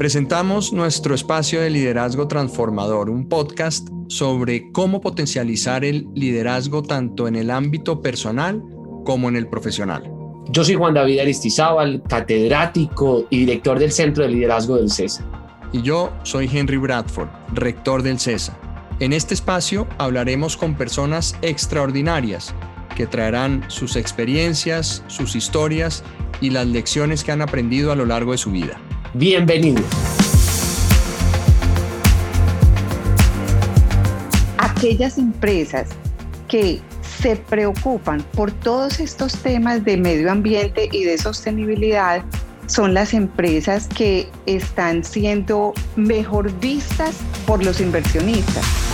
Presentamos nuestro espacio de liderazgo transformador, un podcast sobre cómo potencializar el liderazgo tanto en el ámbito personal como en el profesional. Yo soy Juan David Aristizábal, catedrático y director del Centro de Liderazgo del CESA. Y yo soy Henry Bradford, rector del CESA. En este espacio hablaremos con personas extraordinarias que traerán sus experiencias, sus historias y las lecciones que han aprendido a lo largo de su vida. Bienvenidos. Aquellas empresas que se preocupan por todos estos temas de medio ambiente y de sostenibilidad son las empresas que están siendo mejor vistas por los inversionistas.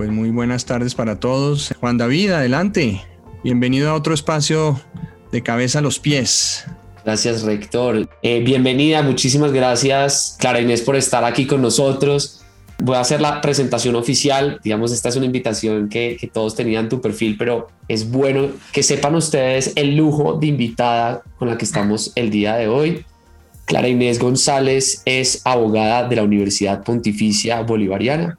Pues muy buenas tardes para todos. Juan David, adelante. Bienvenido a otro espacio de cabeza a los pies. Gracias, rector. Eh, bienvenida, muchísimas gracias, Clara Inés, por estar aquí con nosotros. Voy a hacer la presentación oficial. Digamos, esta es una invitación que, que todos tenían tu perfil, pero es bueno que sepan ustedes el lujo de invitada con la que estamos el día de hoy. Clara Inés González es abogada de la Universidad Pontificia Bolivariana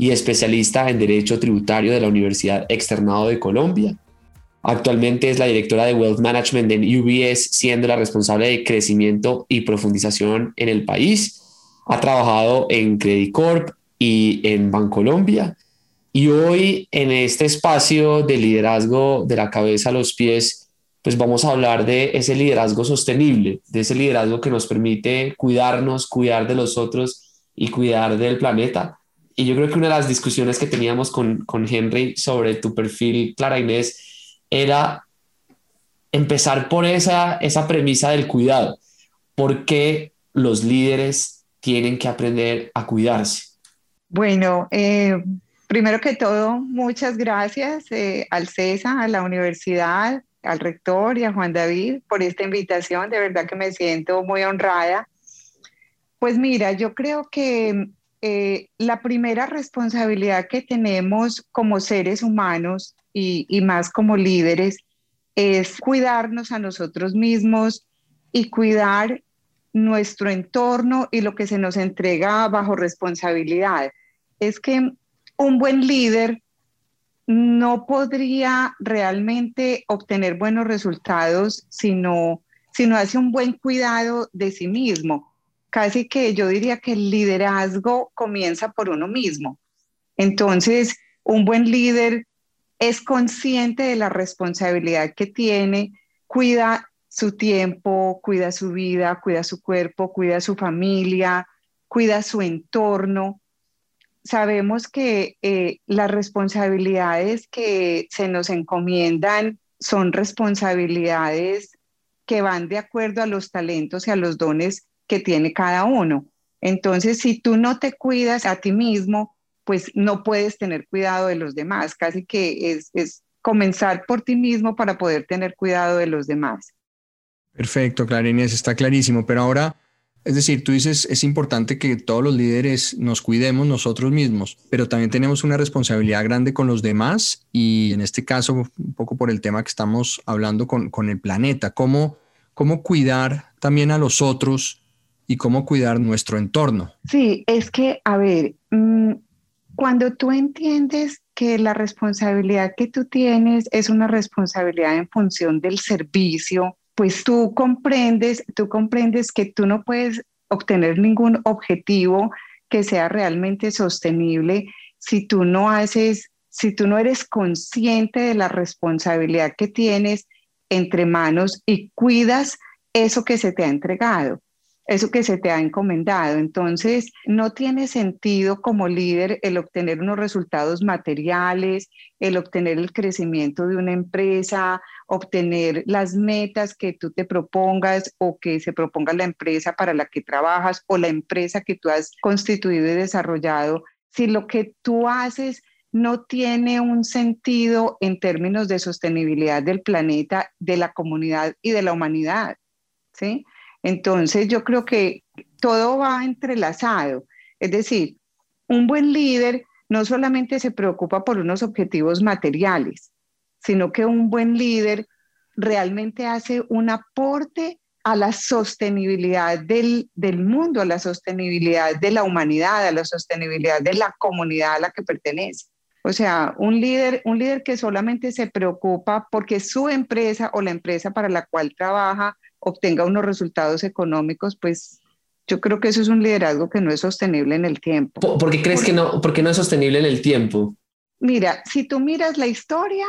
y especialista en Derecho Tributario de la Universidad Externado de Colombia. Actualmente es la directora de Wealth Management en UBS, siendo la responsable de crecimiento y profundización en el país. Ha trabajado en Credit Corp y en Bancolombia. Y hoy en este espacio de liderazgo de la cabeza a los pies, pues vamos a hablar de ese liderazgo sostenible, de ese liderazgo que nos permite cuidarnos, cuidar de los otros y cuidar del planeta y yo creo que una de las discusiones que teníamos con, con Henry sobre tu perfil, Clara Inés, era empezar por esa, esa premisa del cuidado. ¿Por qué los líderes tienen que aprender a cuidarse? Bueno, eh, primero que todo, muchas gracias eh, al CESA, a la universidad, al rector y a Juan David por esta invitación. De verdad que me siento muy honrada. Pues mira, yo creo que eh, la primera responsabilidad que tenemos como seres humanos y, y más como líderes es cuidarnos a nosotros mismos y cuidar nuestro entorno y lo que se nos entrega bajo responsabilidad. Es que un buen líder no podría realmente obtener buenos resultados si no, si no hace un buen cuidado de sí mismo casi que yo diría que el liderazgo comienza por uno mismo. Entonces, un buen líder es consciente de la responsabilidad que tiene, cuida su tiempo, cuida su vida, cuida su cuerpo, cuida su familia, cuida su entorno. Sabemos que eh, las responsabilidades que se nos encomiendan son responsabilidades que van de acuerdo a los talentos y a los dones que tiene cada uno. Entonces, si tú no te cuidas a ti mismo, pues no puedes tener cuidado de los demás. Casi que es, es comenzar por ti mismo para poder tener cuidado de los demás. Perfecto, Clara Inés, está clarísimo. Pero ahora, es decir, tú dices, es importante que todos los líderes nos cuidemos nosotros mismos, pero también tenemos una responsabilidad grande con los demás y en este caso, un poco por el tema que estamos hablando con, con el planeta, cómo, cómo cuidar también a los otros y cómo cuidar nuestro entorno. Sí, es que, a ver, mm, cuando tú entiendes que la responsabilidad que tú tienes es una responsabilidad en función del servicio, pues tú comprendes, tú comprendes que tú no puedes obtener ningún objetivo que sea realmente sostenible si tú no haces, si tú no eres consciente de la responsabilidad que tienes entre manos y cuidas eso que se te ha entregado eso que se te ha encomendado. Entonces, no tiene sentido como líder el obtener unos resultados materiales, el obtener el crecimiento de una empresa, obtener las metas que tú te propongas o que se proponga la empresa para la que trabajas o la empresa que tú has constituido y desarrollado, si lo que tú haces no tiene un sentido en términos de sostenibilidad del planeta, de la comunidad y de la humanidad. ¿Sí? Entonces yo creo que todo va entrelazado. Es decir, un buen líder no solamente se preocupa por unos objetivos materiales, sino que un buen líder realmente hace un aporte a la sostenibilidad del, del, mundo, a la sostenibilidad de la humanidad, a la sostenibilidad de la comunidad a la que pertenece. O sea, un líder, un líder que solamente se preocupa porque su empresa o la empresa para la cual trabaja obtenga unos resultados económicos, pues yo creo que eso es un liderazgo que no es sostenible en el tiempo. ¿Por, qué crees que no, porque no es sostenible en el tiempo? Mira, si tú miras la historia,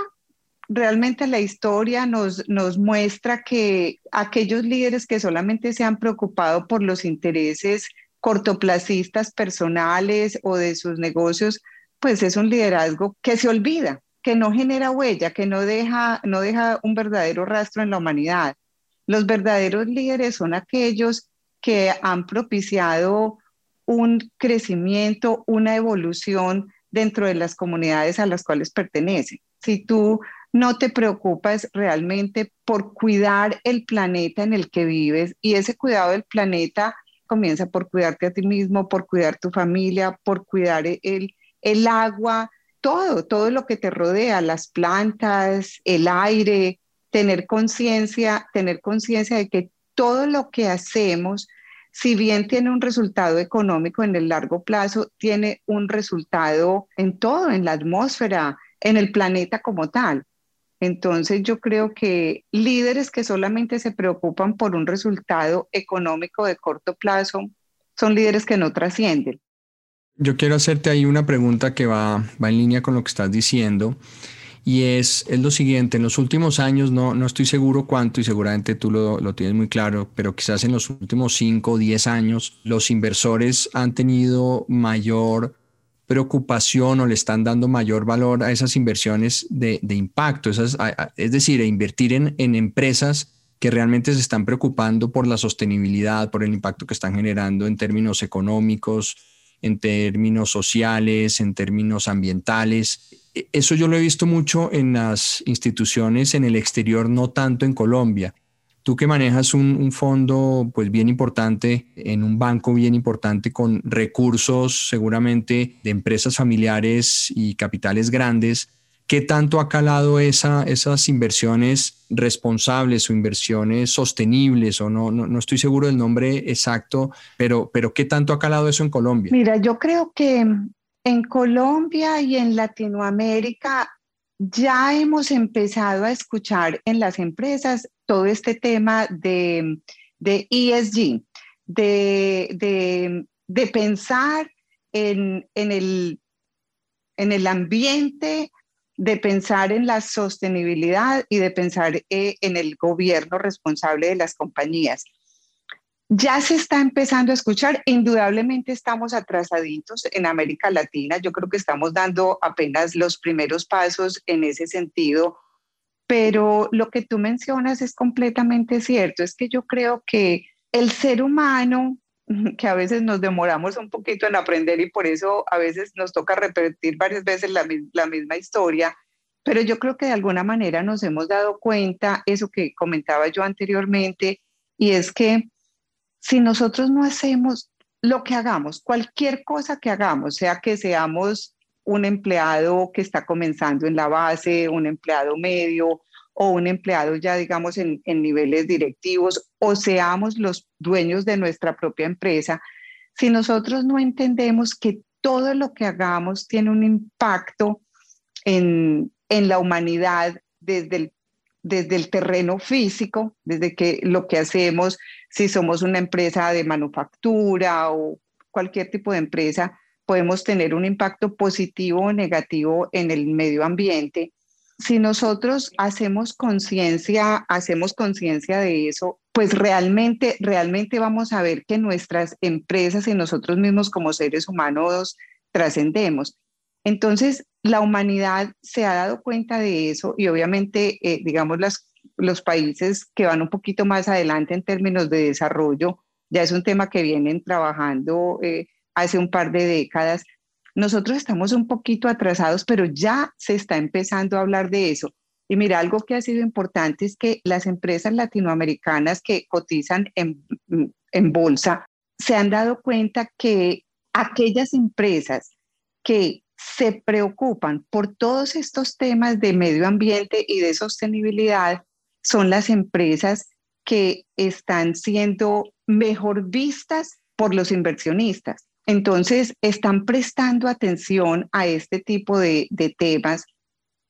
realmente la historia nos, nos muestra que aquellos líderes que solamente se han preocupado por los intereses cortoplacistas personales o de sus negocios, pues es un liderazgo que se olvida, que no genera huella, que no deja, no deja un verdadero rastro en la humanidad. Los verdaderos líderes son aquellos que han propiciado un crecimiento, una evolución dentro de las comunidades a las cuales pertenecen. Si tú no te preocupas realmente por cuidar el planeta en el que vives y ese cuidado del planeta comienza por cuidarte a ti mismo, por cuidar tu familia, por cuidar el, el agua, todo, todo lo que te rodea, las plantas, el aire, tener conciencia, tener conciencia de que todo lo que hacemos, si bien tiene un resultado económico en el largo plazo, tiene un resultado en todo, en la atmósfera, en el planeta como tal. Entonces yo creo que líderes que solamente se preocupan por un resultado económico de corto plazo son líderes que no trascienden. Yo quiero hacerte ahí una pregunta que va, va en línea con lo que estás diciendo y es, es lo siguiente, en los últimos años, no, no estoy seguro cuánto y seguramente tú lo, lo tienes muy claro, pero quizás en los últimos 5 o 10 años los inversores han tenido mayor preocupación o le están dando mayor valor a esas inversiones de, impacto, esas, es decir, a invertir en, en empresas que realmente se están preocupando por la sostenibilidad, por el impacto que están generando en términos económicos, en términos sociales, en términos ambientales. E, eso yo lo he visto mucho en las instituciones en el exterior, no tanto en Colombia. Tú que manejas un, fondo pues bien importante, en un banco bien importante con recursos seguramente de empresas familiares y capitales grandes, ¿qué tanto ha calado esa, esas inversiones responsables o inversiones sostenibles? O no, no, estoy seguro del nombre exacto, pero, pero ¿qué tanto ha calado eso en Colombia? Mira, yo creo que en Colombia y en Latinoamérica ya hemos empezado a escuchar en las empresas todo este tema de, ESG, de, pensar en, el, en el ambiente, de pensar en la sostenibilidad y de pensar eh, en el gobierno responsable de las compañías ya se está empezando a escuchar. Indudablemente estamos atrasaditos en América Latina. Yo creo que estamos dando apenas los primeros pasos en ese sentido. Pero lo que tú mencionas es completamente cierto. Es que yo creo que el ser humano, que a veces nos demoramos un poquito en aprender y por eso a veces nos toca repetir varias veces la, misma historia, pero yo creo que de alguna manera nos hemos dado cuenta, eso que comentaba yo anteriormente, y es que si nosotros no hacemos lo que hagamos, cualquier cosa que hagamos, sea que seamos un empleado que está comenzando en la base, un empleado medio o un empleado ya digamos en, niveles directivos o seamos los dueños de nuestra propia empresa, si nosotros no entendemos que todo lo que hagamos tiene un impacto en, en la humanidad desde el desde el terreno físico, desde que lo que hacemos, si somos una empresa de manufactura o cualquier tipo de empresa, podemos tener un impacto positivo o negativo en el medio ambiente. Si nosotros hacemos conciencia, hacemos conciencia de eso, pues realmente, realmente vamos a ver que nuestras empresas y nosotros mismos como seres humanos trascendemos. Entonces, la humanidad se ha dado cuenta de eso y obviamente, eh, digamos, los países que van un poquito más adelante en términos de desarrollo, ya es un tema que vienen trabajando eh, hace un par de décadas. Nosotros estamos un poquito atrasados, pero ya se está empezando a hablar de eso. Y mira, algo que ha sido importante es que las empresas latinoamericanas que cotizan en, bolsa se han dado cuenta que aquellas empresas que se preocupan por todos estos temas de medio ambiente y de sostenibilidad son las empresas que están siendo mejor vistas por los inversionistas. Entonces, están prestando atención a este tipo de, temas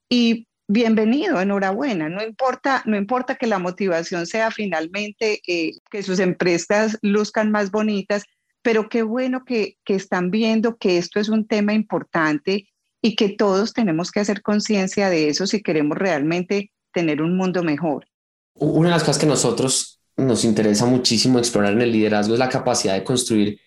y bienvenido, enhorabuena. No importa, no importa que la motivación sea finalmente eh, que sus empresas luzcan más bonitas, pero qué bueno que, que están viendo que esto es un tema importante y que todos tenemos que hacer conciencia de eso si queremos realmente tener un mundo mejor. Una de las cosas que nosotros nos interesa muchísimo explorar en el liderazgo es la capacidad de construir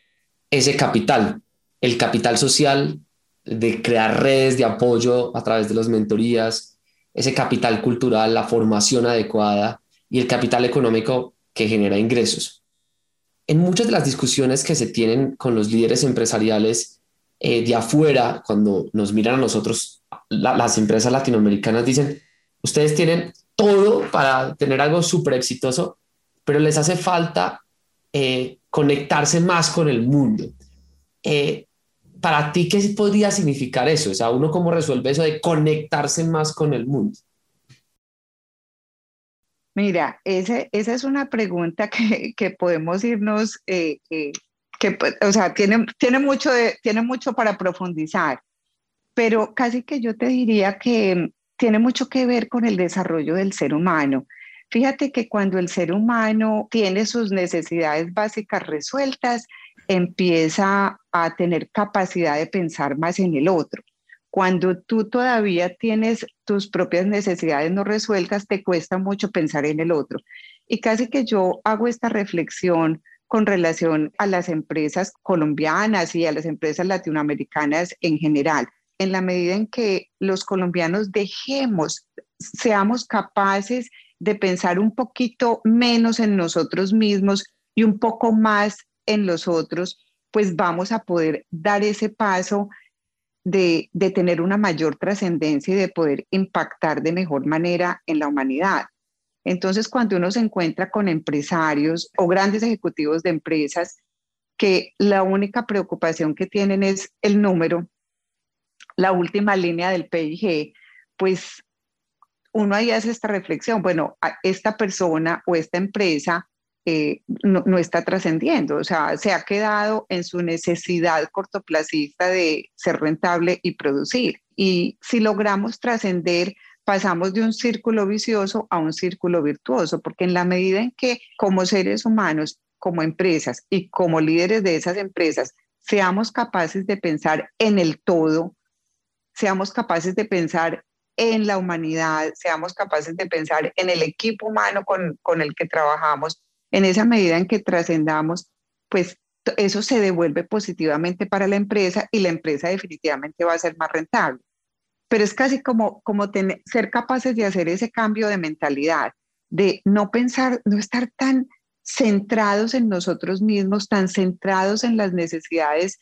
ese capital, el capital social, de crear redes de apoyo a través de las mentorías, ese capital cultural, la formación adecuada y el capital económico que genera ingresos. En muchas de las discusiones que se tienen con los líderes empresariales eh, de afuera, cuando nos miran a nosotros, las empresas latinoamericanas dicen, ustedes tienen todo para tener algo súper exitoso, pero les hace falta eh, conectarse más con el mundo. Eh, para ti, ¿qué podría significar eso? O sea, uno cómo resuelve eso de conectarse más con el mundo. Mira, esa es una pregunta que, que podemos irnos, eh, eh, que, o sea, tiene, tiene, mucho de, tiene mucho para profundizar, pero casi que yo te diría que tiene mucho que ver con el desarrollo del ser humano. Fíjate que cuando el ser humano tiene sus necesidades básicas resueltas, empieza a tener capacidad de pensar más en el otro. Cuando tú todavía tienes tus propias necesidades no resueltas, te cuesta mucho pensar en el otro. Y casi que yo hago esta reflexión con relación a las empresas colombianas y a las empresas latinoamericanas en general. En la medida en que los colombianos dejemos, seamos capaces de pensar un poquito menos en nosotros mismos y un poco más en los otros, pues vamos a poder dar ese paso de, de tener una mayor trascendencia y de poder impactar de mejor manera en la humanidad. Entonces, cuando uno se encuentra con empresarios o grandes ejecutivos de empresas que la única preocupación que tienen es el número, la última línea del PIG, pues uno ahí hace esta reflexión, bueno, esta persona o esta empresa eh, no, no, está trascendiendo, o sea, se ha quedado en su necesidad cortoplacista de ser rentable y producir. Y si logramos trascender, pasamos de un círculo vicioso a un círculo virtuoso, porque en la medida en que como seres humanos, como empresas y como líderes de esas empresas, seamos capaces de pensar en el todo, seamos capaces de pensar en la humanidad, seamos capaces de pensar en el equipo humano con, con el que trabajamos, en esa medida en que trascendamos, pues eso se devuelve positivamente para la empresa y la empresa definitivamente va a ser más rentable. Pero es casi como, como tener, ser capaces de hacer ese cambio de mentalidad, de no pensar, no estar tan centrados en nosotros mismos, tan centrados en las necesidades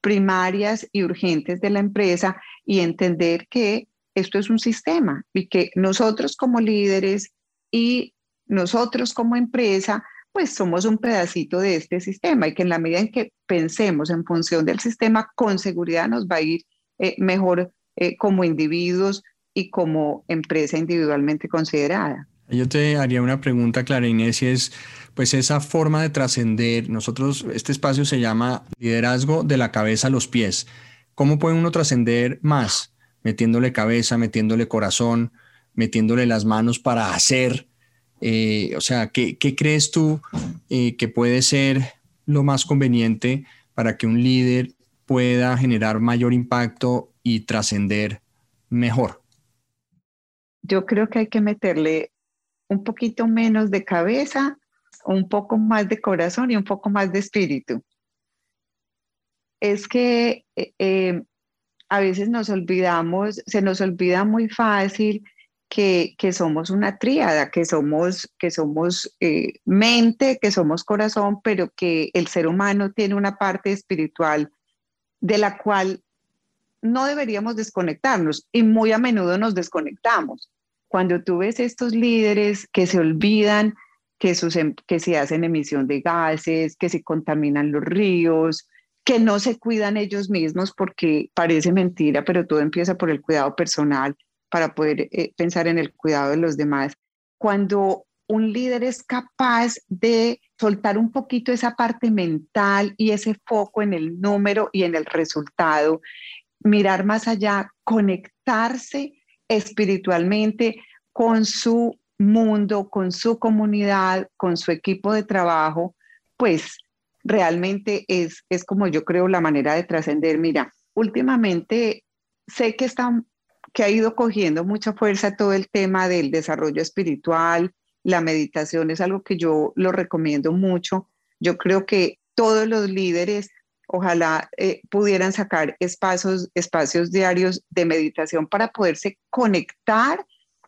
primarias y urgentes de la empresa y entender que esto es un sistema y que nosotros como líderes y nosotros como empresa, pues somos un pedacito de este sistema y que en la medida en que pensemos en función del sistema, con seguridad nos va a ir eh, mejor eh, como individuos y como empresa individualmente considerada. Yo te haría una pregunta, Clara Inés, y es, pues esa forma de trascender, nosotros, este espacio se llama liderazgo de la cabeza a los pies. ¿Cómo puede uno trascender más? Metiéndole cabeza, metiéndole corazón, metiéndole las manos para hacer, eh, o sea, ¿qué, crees tú eh, que puede ser lo más conveniente para que un líder pueda generar mayor impacto y trascender mejor? Yo creo que hay que meterle un poquito menos de cabeza, un poco más de corazón y un poco más de espíritu. Es que eh, a veces nos olvidamos, se nos olvida muy fácil que, somos una tríada, que somos, que somos eh, mente, que somos corazón, pero que el ser humano tiene una parte espiritual de la cual no deberíamos desconectarnos y muy a menudo nos desconectamos. Cuando tú ves estos líderes que se olvidan que, sus, em, que se hacen emisión de gases, que se contaminan los ríos, que no se cuidan ellos mismos porque parece mentira, pero todo empieza por el cuidado personal para poder eh, pensar en el cuidado de los demás. Cuando un líder es capaz de soltar un poquito esa parte mental y ese foco en el número y en el resultado, mirar más allá, conectarse espiritualmente con su mundo, con su comunidad, con su equipo de trabajo, pues realmente es, es como yo creo la manera de trascender. Mira, últimamente sé que, está, que ha ido cogiendo mucha fuerza todo el tema del desarrollo espiritual, la meditación es algo que yo lo recomiendo mucho. Yo creo que todos los líderes ojalá eh, pudieran sacar espacios, espacios diarios de meditación para poderse conectar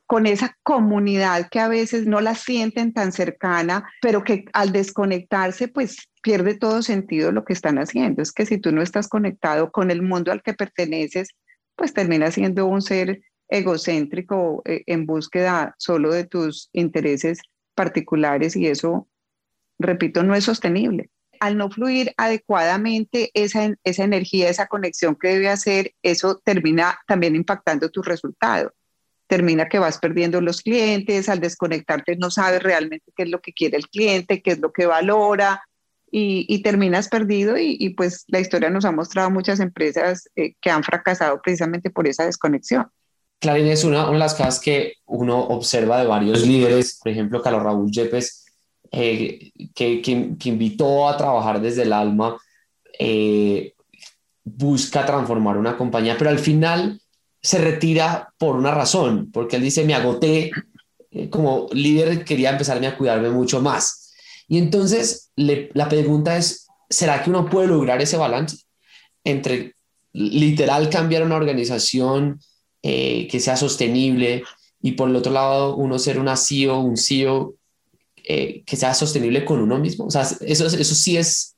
con esa comunidad que a veces no la sienten tan cercana, pero que al desconectarse pues pierde todo sentido lo que están haciendo. Es que si tú no estás conectado con el mundo al que perteneces, pues termina siendo un ser egocéntrico eh, en búsqueda solo de tus intereses particulares y eso, repito, no es sostenible. Al no fluir adecuadamente esa, esa energía, esa conexión que debe hacer, eso termina también impactando tu resultado. Termina que vas perdiendo los clientes, al desconectarte no sabes realmente qué es lo que quiere el cliente, qué es lo que valora, y, terminas perdido y, pues la historia nos ha mostrado muchas empresas eh, que han fracasado precisamente por esa desconexión. Clarín es una, de las cosas que uno observa de varios líderes, por ejemplo, Carlos Raúl Yepes, eh, que, que, invitó a trabajar desde el alma, eh, busca transformar una compañía, pero al final se retira por una razón, porque él dice, me agoté, eh, como líder quería empezarme a cuidarme mucho más. Y entonces la pregunta es, ¿será que uno puede lograr ese balance entre literal cambiar una organización? Eh, que sea sostenible y por el otro lado uno ser una CEO, un CEO eh, que sea sostenible con uno mismo. O sea, eso, eso sí es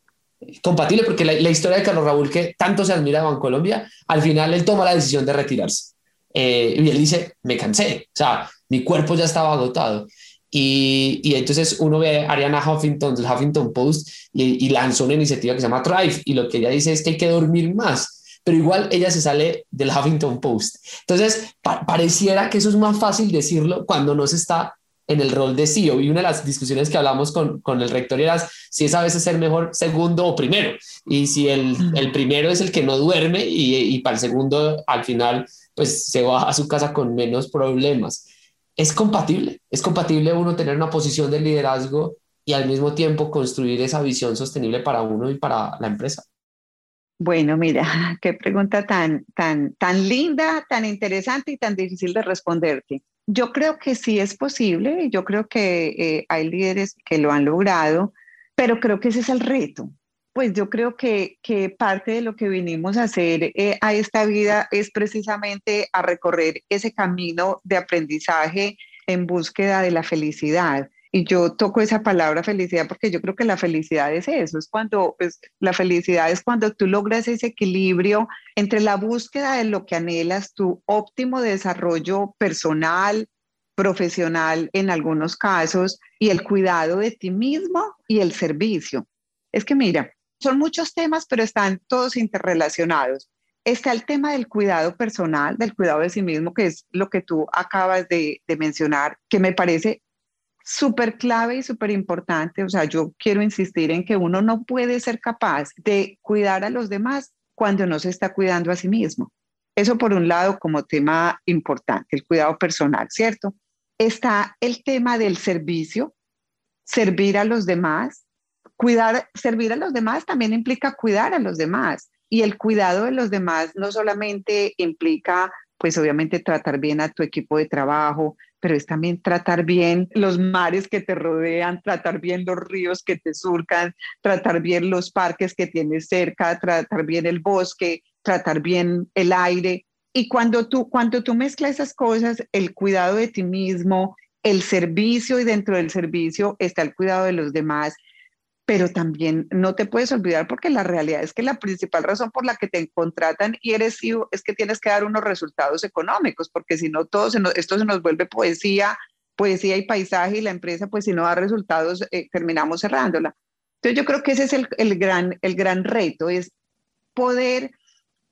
compatible porque la, historia de Carlos Raúl que tanto se admira en Colombia, al final él toma la decisión de retirarse. Eh, y él dice, me cansé, o sea, mi cuerpo ya estaba agotado. Y, y, entonces uno ve a Ariana Huffington del Huffington Post y, y, lanzó una iniciativa que se llama Thrive y lo que ella dice es que hay que dormir más pero igual ella se sale del Huffington Post. Entonces, pareciera que eso es más fácil decirlo cuando no se está en el rol de CEO. Y una de las discusiones que hablamos con, con el rector era si es a veces ser mejor segundo o primero. Y si el, el primero es el que no duerme y, y, para el segundo al final pues se va a su casa con menos problemas. Es compatible, es compatible uno tener una posición de liderazgo y al mismo tiempo construir esa visión sostenible para uno y para la empresa. Bueno, mira, qué pregunta tan, tan, tan linda, tan interesante y tan difícil de responderte. Yo creo que sí es posible, yo creo que eh, hay líderes que lo han logrado, pero creo que ese es el reto. Pues yo creo que, que parte de lo que vinimos a hacer eh, a esta vida es precisamente a recorrer ese camino de aprendizaje en búsqueda de la felicidad. Y yo toco esa palabra felicidad porque yo creo que la felicidad es eso, es cuando, pues, la felicidad es cuando tú logras ese equilibrio entre la búsqueda de lo que anhelas, tu óptimo desarrollo personal, profesional en algunos casos, y el cuidado de ti mismo y el servicio. Es que mira, son muchos temas, pero están todos interrelacionados. Está el tema del cuidado personal, del cuidado de sí mismo, que es lo que tú acabas de, de mencionar, que me parece súper clave y súper importante. O sea, yo quiero insistir en que uno no puede ser capaz de cuidar a los demás cuando no se está cuidando a sí mismo. Eso por un lado como tema importante, el cuidado personal, ¿cierto? Está el tema del servicio, servir a los demás. Cuidar, servir a los demás también implica cuidar a los demás. Y el cuidado de los demás no solamente implica, pues obviamente tratar bien a tu equipo de trabajo, pero es también tratar bien los mares que te rodean, tratar bien los ríos que te surcan, tratar bien los parques que tienes cerca, tratar bien el bosque, tratar bien el aire. Y cuando tú, cuando tú mezclas esas cosas, el cuidado de ti mismo, el servicio y dentro del servicio está el cuidado de los demás pero también no te puedes olvidar porque la realidad es que la principal razón por la que te contratan y eres es que tienes que dar unos resultados económicos, porque si no, todo esto se nos vuelve poesía, poesía y paisaje y la empresa, pues si no da resultados, eh, terminamos cerrándola. Entonces yo creo que ese es el, el, gran, el gran reto, es poder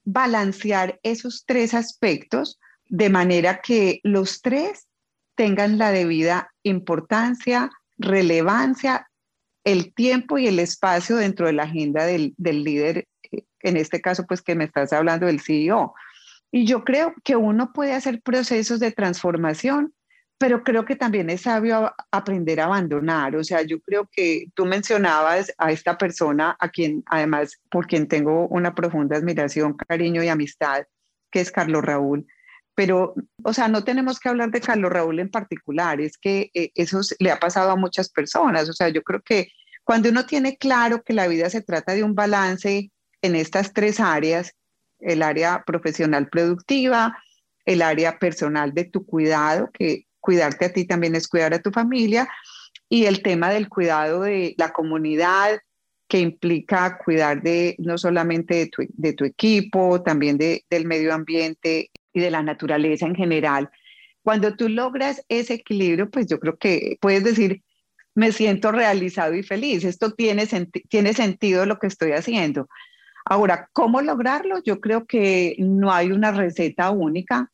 balancear esos tres aspectos de manera que los tres tengan la debida importancia, relevancia, el tiempo y el espacio dentro de la agenda del, del líder, en este caso pues que me estás hablando del CEO. Y yo creo que uno puede hacer procesos de transformación pero creo que también es sabio aprender a abandonar. O sea, yo creo que tú mencionabas a esta persona, a quien además, por quien tengo una profunda admiración, cariño y amistad, que es Carlos Raúl. Pero, o sea, no tenemos que hablar de Carlos Raúl en particular, es que eh, eso le ha pasado a muchas personas. O sea, yo creo que cuando uno tiene claro que la vida se trata de un balance en estas tres áreas, el área profesional productiva, el área personal de tu cuidado, que cuidarte a ti también es cuidar a tu familia y el tema del cuidado de la comunidad que implica cuidar de no solamente de tu, de tu equipo, también de, del medio ambiente de la naturaleza en general. Cuando tú logras ese equilibrio, pues yo creo que puedes decir, me siento realizado y feliz, esto tiene, tiene sentido lo que estoy haciendo. Ahora, ¿cómo lograrlo? Yo creo que no hay una receta única.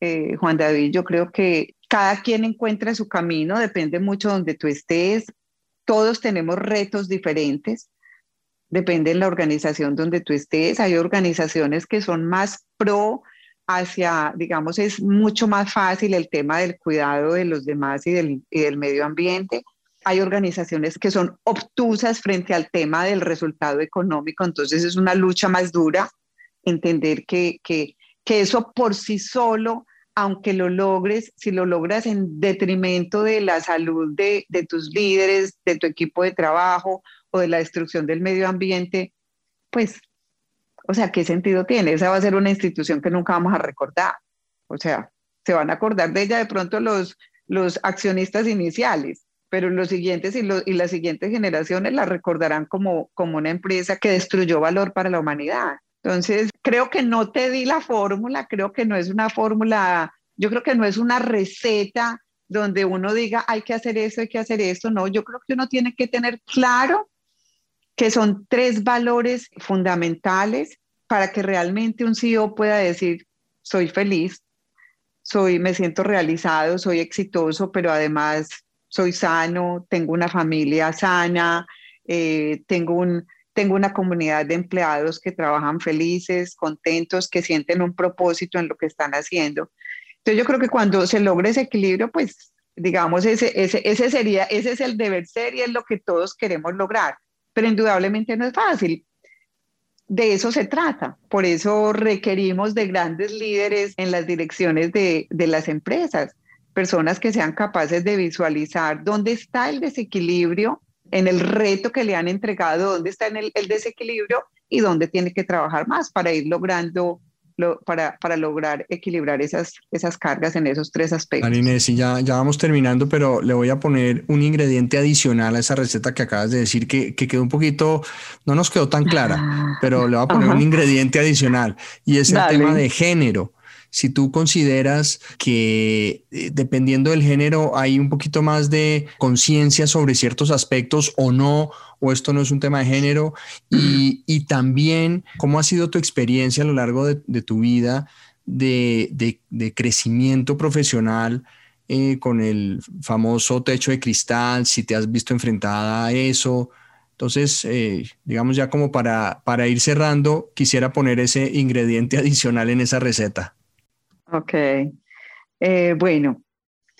Eh, Juan David, yo creo que cada quien encuentra su camino, depende mucho de donde tú estés. Todos tenemos retos diferentes, depende de la organización donde tú estés. Hay organizaciones que son más pro hacia, digamos, es mucho más fácil el tema del cuidado de los demás y del, medio ambiente. Hay organizaciones que son obtusas frente al tema del resultado económico, entonces es una lucha más dura entender que, que, que eso por sí solo aunque lo logres, si lo logras en detrimento de la salud de, tus líderes, de tu equipo de trabajo o de la destrucción del medio ambiente, pues, o sea, ¿qué sentido tiene? Esa va a ser una institución que nunca vamos a recordar. O sea, se van a acordar de ella de pronto los, los accionistas iniciales, pero los siguientes y, y las siguientes generaciones la recordarán como, como una empresa que destruyó valor para la humanidad. Entonces, creo que no te di la fórmula, creo que no es una fórmula, yo creo que no es una receta donde uno diga hay que hacer esto, hay que hacer esto, no, yo creo que uno tiene que tener claro que son tres valores fundamentales para que realmente un CEO pueda decir, soy feliz, soy, me siento realizado, soy exitoso, pero además soy sano, tengo una familia sana, eh, tengo un, tengo una comunidad de empleados que trabajan felices, contentos, que sienten un propósito en lo que están haciendo. Entonces yo creo que cuando se logra ese equilibrio, pues digamos, ese, ese, ese sería, ese es el deber ser y es lo que todos queremos lograr, pero indudablemente no es fácil. De eso se trata. Por eso requerimos de grandes líderes en las direcciones de, las empresas, personas que sean capaces de visualizar dónde está el desequilibrio en el reto que le han entregado, dónde está en el, desequilibrio y dónde tiene que trabajar más para ir logrando para, para, lograr equilibrar esas, esas cargas en esos tres aspectos. Inés, ya, ya vamos terminando, pero le voy a poner un ingrediente adicional a esa receta que acabas de decir que, que quedó un poquito, no nos quedó tan clara, ah, pero le voy a poner un ingrediente adicional y es el tema de género si tú consideras que eh, dependiendo del género hay un poquito más de conciencia sobre ciertos aspectos o no, o esto no es un tema de género, y, también cómo ha sido tu experiencia a lo largo de, tu vida de, crecimiento profesional. Eh, con el famoso techo de cristal, si te has visto enfrentada a eso. Entonces, eh, digamos ya como para, para ir cerrando, quisiera poner ese ingrediente adicional en esa receta. Ok. Eh, bueno,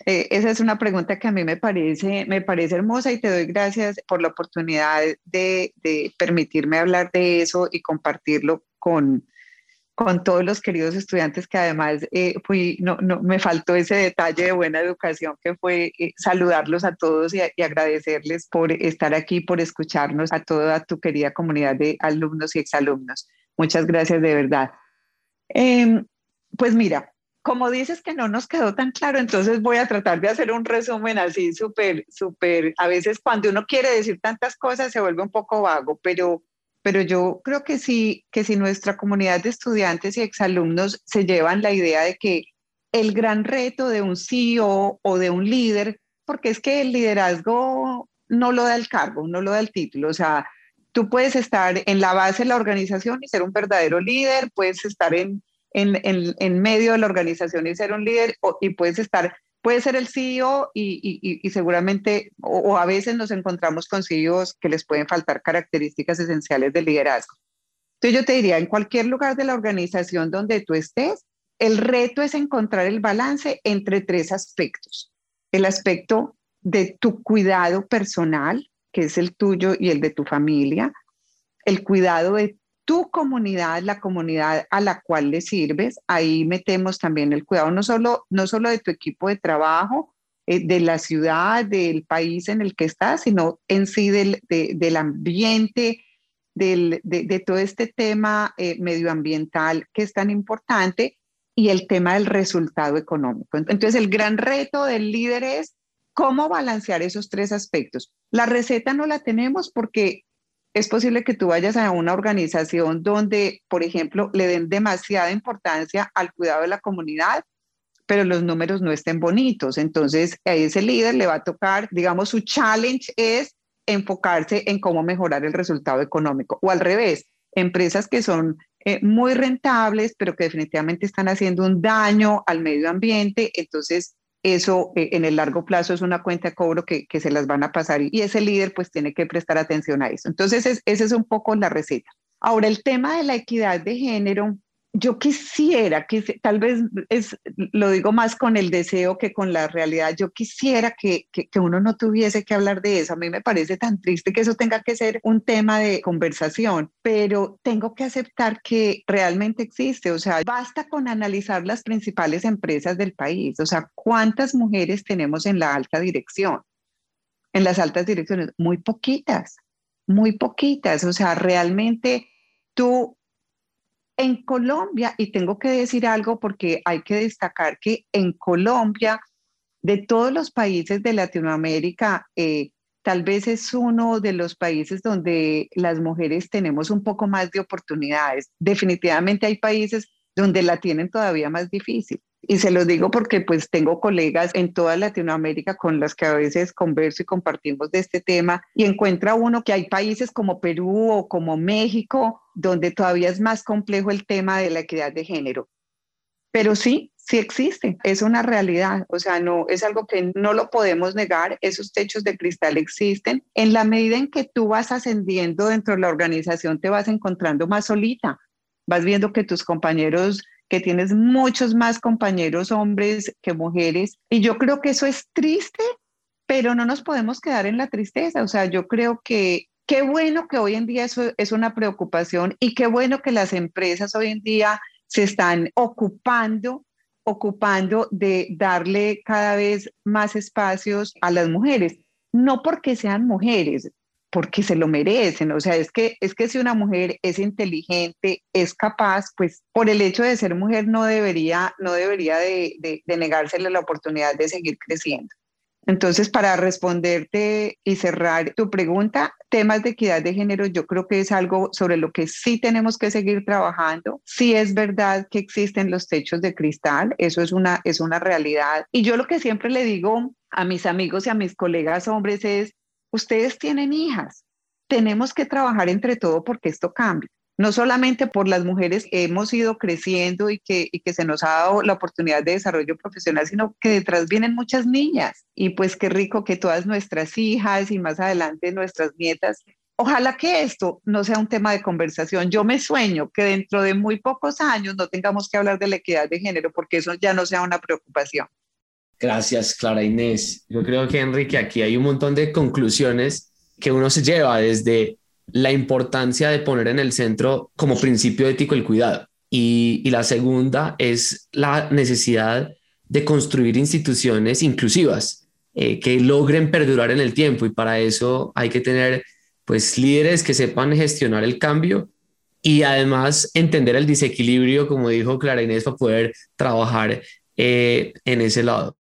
eh, esa es una pregunta que a mí me parece, me parece hermosa y te doy gracias por la oportunidad de, permitirme hablar de eso y compartirlo con, con todos los queridos estudiantes que además eh, fui, no, no, me faltó ese detalle de buena educación que fue saludarlos a todos y, agradecerles por estar aquí, por escucharnos a toda tu querida comunidad de alumnos y exalumnos. Muchas gracias de verdad. Em, pues mira, como dices que no nos quedó tan claro, entonces voy a tratar de hacer un resumen así súper, súper, a veces cuando uno quiere decir tantas cosas se vuelve un poco vago, pero, pero yo creo que sí, que si nuestra comunidad de estudiantes y exalumnos se llevan la idea de que el gran reto de un CEO o de un líder, porque es que el liderazgo no lo da el cargo, no lo da el título, o sea, tú puedes estar en la base de la organización y ser un verdadero líder, puedes estar en, en, medio de la organización y ser un líder, y puedes estar, puede ser el CEO y, seguramente, o, a veces nos encontramos con CEOs que les pueden faltar características esenciales del liderazgo. Entonces yo te diría, en cualquier lugar de la organización donde tú estés, el reto es encontrar el balance entre tres aspectos. El aspecto de tu cuidado personal, que es el tuyo y el de tu familia, el cuidado de tu comunidad, la comunidad a la cual le sirves. Ahí metemos también el cuidado no solo, no solo de tu equipo de trabajo, eh, de la ciudad, del país en el que estás, sino en sí del, del ambiente, del, de, todo este tema eh, medioambiental que es tan importante y el tema del resultado económico. Entonces, el gran reto del líder es cómo balancear esos tres aspectos. La receta no la tenemos porque es posible que tú vayas a una organización donde, por ejemplo, le den demasiada importancia al cuidado de la comunidad, pero los números no estén bonitos. Entonces, a ese líder le va a tocar, digamos, su challenge es enfocarse en cómo mejorar el resultado económico. O al revés, empresas que son eh, muy rentables, pero que definitivamente están haciendo un daño al medio ambiente, entonces eso eh, en el largo plazo es una cuenta de cobro que, se las van a pasar y, ese líder pues tiene que prestar atención a eso. Entonces, esa es un poco la receta. Ahora, el tema de la equidad de género, yo quisiera, que tal vez es, lo digo más con el deseo que con la realidad, yo quisiera que, que, uno no tuviese que hablar de eso. A mí me parece tan triste que eso tenga que ser un tema de conversación, pero tengo que aceptar que realmente existe. O sea, basta con analizar las principales empresas del país. O sea, ¿cuántas mujeres tenemos en la alta dirección? En las altas direcciones, muy poquitas, muy poquitas. O sea, realmente tú en Colombia, y tengo que decir algo porque hay que destacar que en Colombia, de todos los países de Latinoamérica, eh, tal vez es uno de los países donde las mujeres tenemos un poco más de oportunidades. Definitivamente hay países donde la tienen todavía más difícil. Y se los digo porque pues tengo colegas en toda Latinoamérica con las que a veces converso y compartimos de este tema y encuentra uno que hay países como Perú o como México donde todavía es más complejo el tema de la equidad de género. Pero sí, sí existe, es una realidad, o sea, no es algo que no lo podemos negar, esos techos de cristal existen. En la medida en que tú vas ascendiendo dentro de la organización, te vas encontrando más solita, vas viendo que tus compañeros que tienes muchos más compañeros hombres que mujeres. Y yo creo que eso es triste, pero no nos podemos quedar en la tristeza. O sea, yo creo que qué bueno que hoy en día eso es una preocupación y qué bueno que las empresas hoy en día se están ocupando ocupando de darle cada vez más espacios a las mujeres, no porque sean mujeres, porque se lo merecen. O sea, es que, es que si una mujer es inteligente, es capaz, pues por el hecho de ser mujer no debería, no debería de, negársele la oportunidad de seguir creciendo. Entonces, para responderte y cerrar tu pregunta, temas de equidad de género, yo creo que es algo sobre lo que sí tenemos que seguir trabajando. Sí es verdad que existen los techos de cristal, eso es una, es una realidad. Y yo lo que siempre le digo a mis amigos y a mis colegas hombres es, ustedes tienen hijas, tenemos que trabajar entre todo porque esto cambie. No solamente por las mujeres que hemos ido creciendo y que, y que se nos ha dado la oportunidad de desarrollo profesional, sino que detrás vienen muchas niñas. Y pues qué rico que todas nuestras hijas y más adelante nuestras nietas Ojalá que esto no sea un tema de conversación. Yo me sueño que dentro de muy pocos años no tengamos que hablar de la equidad de género porque eso ya no sea una preocupación. Gracias, Clara Inés. Yo creo que, Enrique, aquí hay un montón de conclusiones que uno se lleva desde la importancia de poner en el centro como principio ético el cuidado. Y, la segunda es la necesidad de construir instituciones inclusivas eh, que logren perdurar en el tiempo. Y para eso hay que tener pues líderes que sepan gestionar el cambio y además entender el desequilibrio, como dijo Clara Inés, para poder trabajar eh, en ese lado.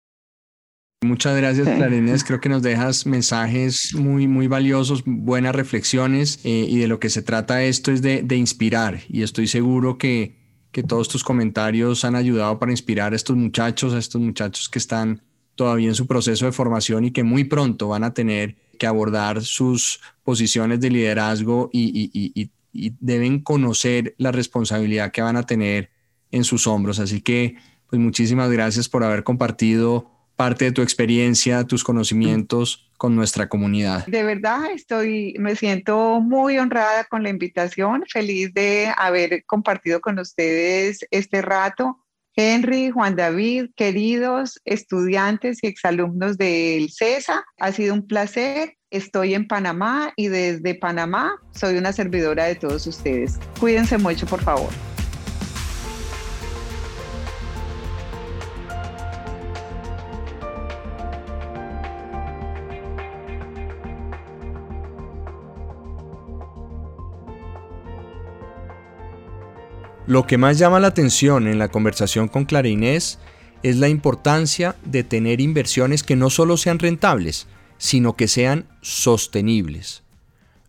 Muchas gracias, Clarines. Creo que nos dejas mensajes muy, muy valiosos, buenas reflexiones eh, y de lo que se trata esto es de, inspirar y estoy seguro que, que, todos tus comentarios han ayudado para inspirar a estos muchachos, a estos muchachos que están todavía en su proceso de formación y que muy pronto van a tener que abordar sus posiciones de liderazgo y, deben conocer la responsabilidad que van a tener en sus hombros. Así que, pues muchísimas gracias por haber compartido parte de tu experiencia, tus conocimientos con nuestra comunidad. De verdad, estoy, me siento muy honrada con la invitación, feliz de haber compartido con ustedes este rato Henry, Juan David, queridos estudiantes y exalumnos del CESA, ha sido un placer. Estoy en Panamá y desde Panamá soy una servidora de todos ustedes. Cuídense mucho, por favor. Lo que más llama la atención en la conversación con Clara Inés es la importancia de tener inversiones que no solo sean rentables, sino que sean sostenibles.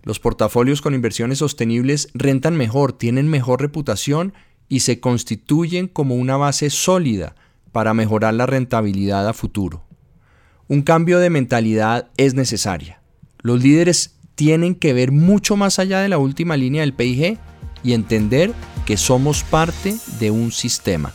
Los portafolios con inversiones sostenibles rentan mejor, tienen mejor reputación y se constituyen como una base sólida para mejorar la rentabilidad a futuro. Un cambio de mentalidad es necesaria. Los líderes tienen que ver mucho más allá de la última línea del PIG y entender que somos parte de un sistema.